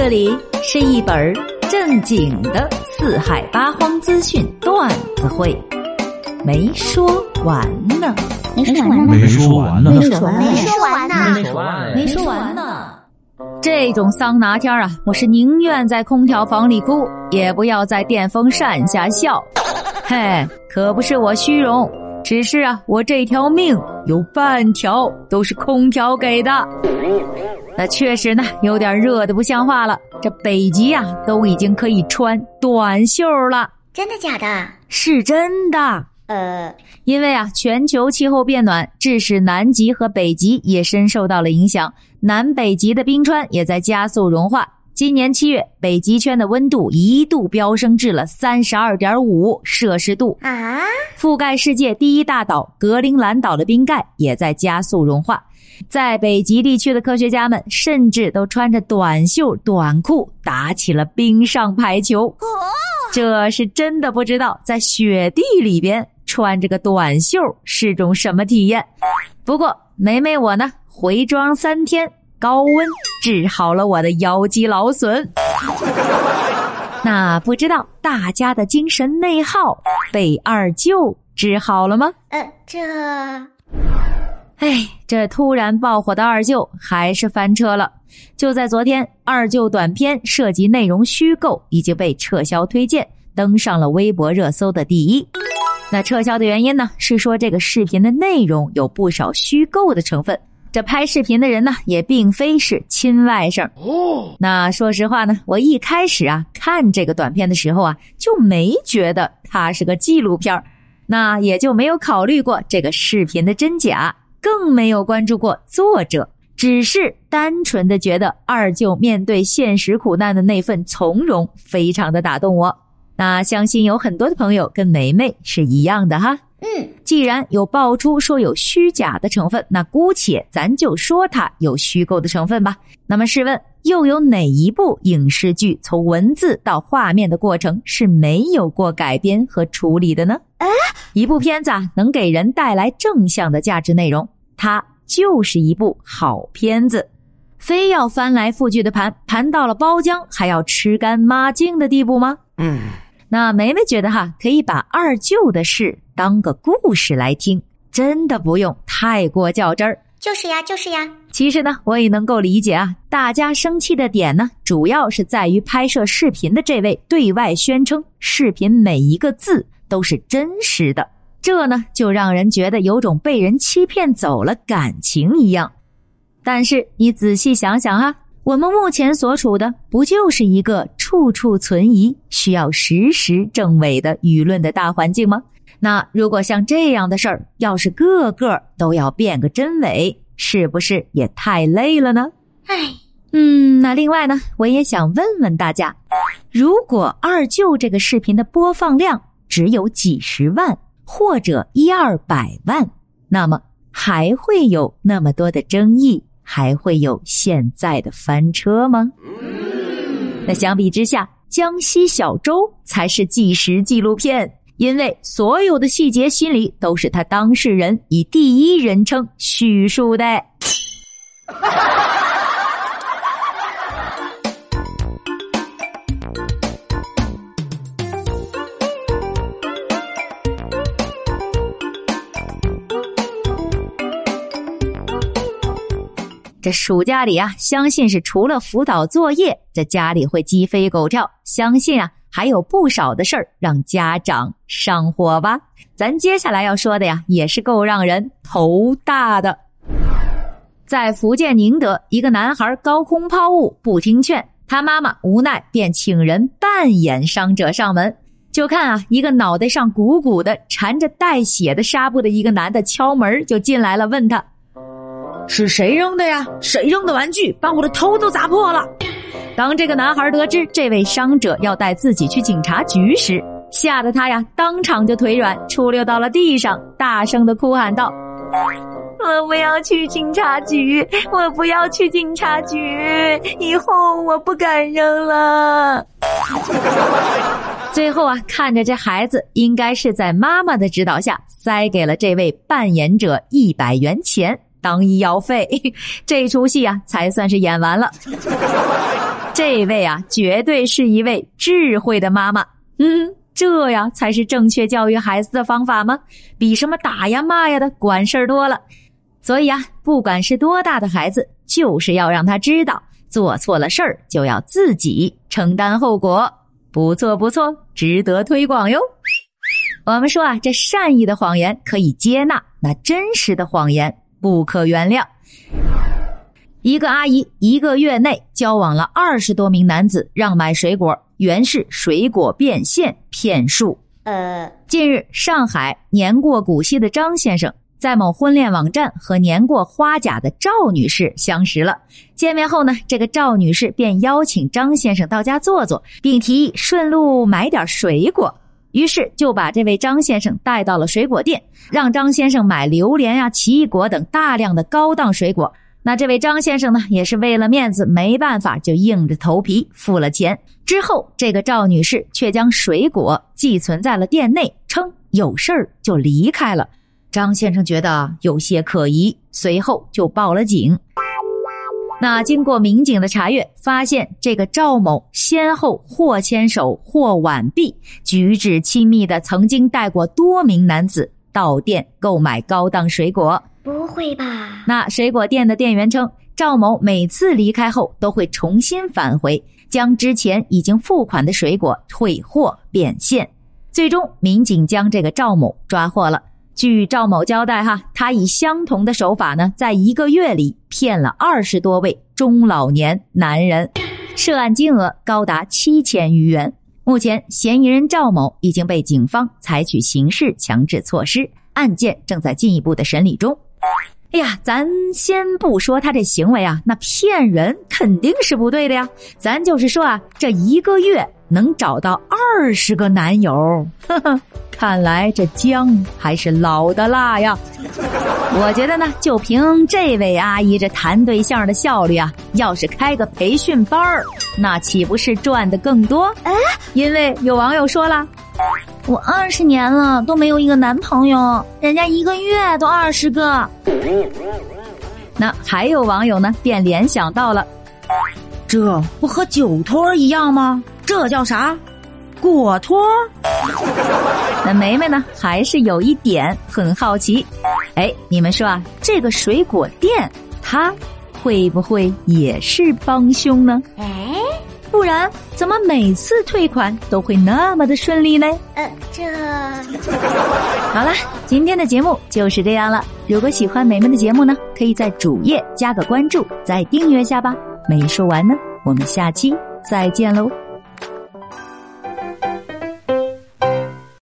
这里是一本正经的四海八荒资讯段子会，没说完呢，没说完呢，没说完呢，没说完呢，没说完呢，没说完没说完呢。这种桑拿天啊，我是宁愿在空调房里哭，也不要在电风扇下笑。嘿，可不是我虚荣，只是啊，我这条命有半条都是空调给的。那确实呢，有点热的不像话了。这北极呀、都已经可以穿短袖了，真的假的？是真的。呃，因为啊，全球气候变暖，致使南极和北极也深受到了影响，南北极的冰川也在加速融化。今年七月，北极圈的温度一度飙升至了三十二点五摄氏度，啊，覆盖世界第一大岛格陵兰岛的冰盖也在加速融化。在北极地区的科学家们甚至都穿着短袖短裤打起了冰上排球。这是真的不知道在雪地里边穿着个短袖是种什么体验。不过梅梅我呢，回庄三天，高温治好了我的腰肌劳损。那不知道大家的精神内耗被二舅治好了吗？呃，这哎，这突然爆火的二舅还是翻车了。就在昨天，二舅短片涉及内容虚构，已经被撤销推荐，登上了微博热搜的第一。那撤销的原因呢，是说这个视频的内容有不少虚构的成分。这拍视频的人呢，也并非是亲外甥。哦，那说实话呢，我一开始啊看这个短片的时候啊，就没觉得它是个纪录片儿那也就没有考虑过这个视频的真假，更没有关注过作者，只是单纯的觉得二舅面对现实苦难的那份从容，非常的打动我。那相信有很多的朋友跟梅梅是一样的哈。嗯，既然有爆出说有虚假的成分，那姑且咱就说它有虚构的成分吧。那么试问，又有哪一部影视剧从文字到画面的过程是没有过改编和处理的呢？啊，一部片子啊，能给人带来正向的价值内容，它就是一部好片子。非要翻来覆去的盘，盘到了包浆还要吃干抹净的地步吗？嗯，那梅梅觉得哈，可以把二舅的事当个故事来听，真的不用太过较真儿。就是呀，就是呀。其实呢，我也能够理解啊，大家生气的点呢，主要是在于拍摄视频的这位对外宣称视频每一个字都是真实的，这呢就让人觉得有种被人欺骗走了感情一样。但是你仔细想想啊，我们目前所处的不就是一个处处存疑、需要时时证伪的舆论的大环境吗？那如果像这样的事儿，要是个个都要辩个真伪，是不是也太累了呢？唉，嗯，那另外呢，我也想问问大家，如果二舅这个视频的播放量只有几十万或者一二百万，那么还会有那么多的争议，还会有现在的翻车吗？那相比之下，江西小周才是纪实纪录片，因为所有的细节心理都是他当事人以第一人称叙述的。哈哈哈这暑假里啊，相信是除了辅导作业，这家里会鸡飞狗跳。相信啊，还有不少的事儿让家长上火吧。咱接下来要说的呀，也是够让人头大的。在福建宁德，一个男孩高空抛物不听劝，他妈妈无奈便请人扮演伤者上门。就看啊，一个脑袋上鼓鼓的、缠着带血的纱布的一个男的敲门就进来了，问他。是谁扔的呀？谁扔的玩具把我的头都砸破了？当这个男孩得知这位伤者要带自己去警察局时，吓得他呀当场就腿软，出溜到了地上，大声的哭喊道：“我不要去警察局，我不要去警察局，以后我不敢扔了。”最后啊，看着这孩子应该是在妈妈的指导下，塞给了这位扮演者一百元钱。当医药费，这出戏啊才算是演完了。这位啊，绝对是一位智慧的妈妈。嗯，这呀才是正确教育孩子的方法吗？比什么打呀骂呀的管事儿多了。所以啊，不管是多大的孩子，就是要让他知道，做错了事儿就要自己承担后果。不错不错，值得推广哟。我们说啊，这善意的谎言可以接纳，那真实的谎言不可原谅。一个阿姨一个月内交往了二十多名男子，让买水果，原是水果变现骗术。呃，近日，上海年过古稀的张先生在某婚恋网站和年过花甲的赵女士相识了。见面后呢，这个赵女士便邀请张先生到家坐坐，并提议顺路买点水果。于是就把这位张先生带到了水果店，让张先生买榴莲呀、奇异果等大量的高档水果。那这位张先生呢，也是为了面子，没办法，就硬着头皮付了钱。之后，这个赵女士却将水果寄存在了店内，称有事儿就离开了。张先生觉得有些可疑，随后就报了警。那经过民警的查阅，发现这个赵某先后或牵手或挽臂，举止亲密的，曾经带过多名男子到店购买高档水果。不会吧？那水果店的店员称，赵某每次离开后都会重新返回，将之前已经付款的水果退货变现。最终，民警将这个赵某抓获了。据赵某交代，哈，他以相同的手法呢，在一个月里骗了二十多位中老年男人，涉案金额高达七千余元。目前，嫌疑人赵某已经被警方采取刑事强制措施，案件正在进一步的审理中。哎呀，咱先不说他这行为啊，那骗人肯定是不对的呀。咱就是说啊，这一个月能找到二十个男友，呵呵，看来这姜还是老的辣呀。我觉得呢，就凭这位阿姨这谈对象的效率啊，要是开个培训班儿，那岂不是赚的更多？哎，因为有网友说了。我二十年了都没有一个男朋友，人家一个月都二十个。那还有网友呢，便联想到了，这不和酒托一样吗？这叫啥？果托？那梅梅呢，还是有一点很好奇，哎，你们说啊，这个水果店它会不会也是帮凶呢？哎。不然怎么每次退款都会那么的顺利呢？呃，这好了，今天的节目就是这样了。如果喜欢梅梅的节目呢，可以在主页加个关注，再订阅下吧。没说完呢，我们下期再见喽。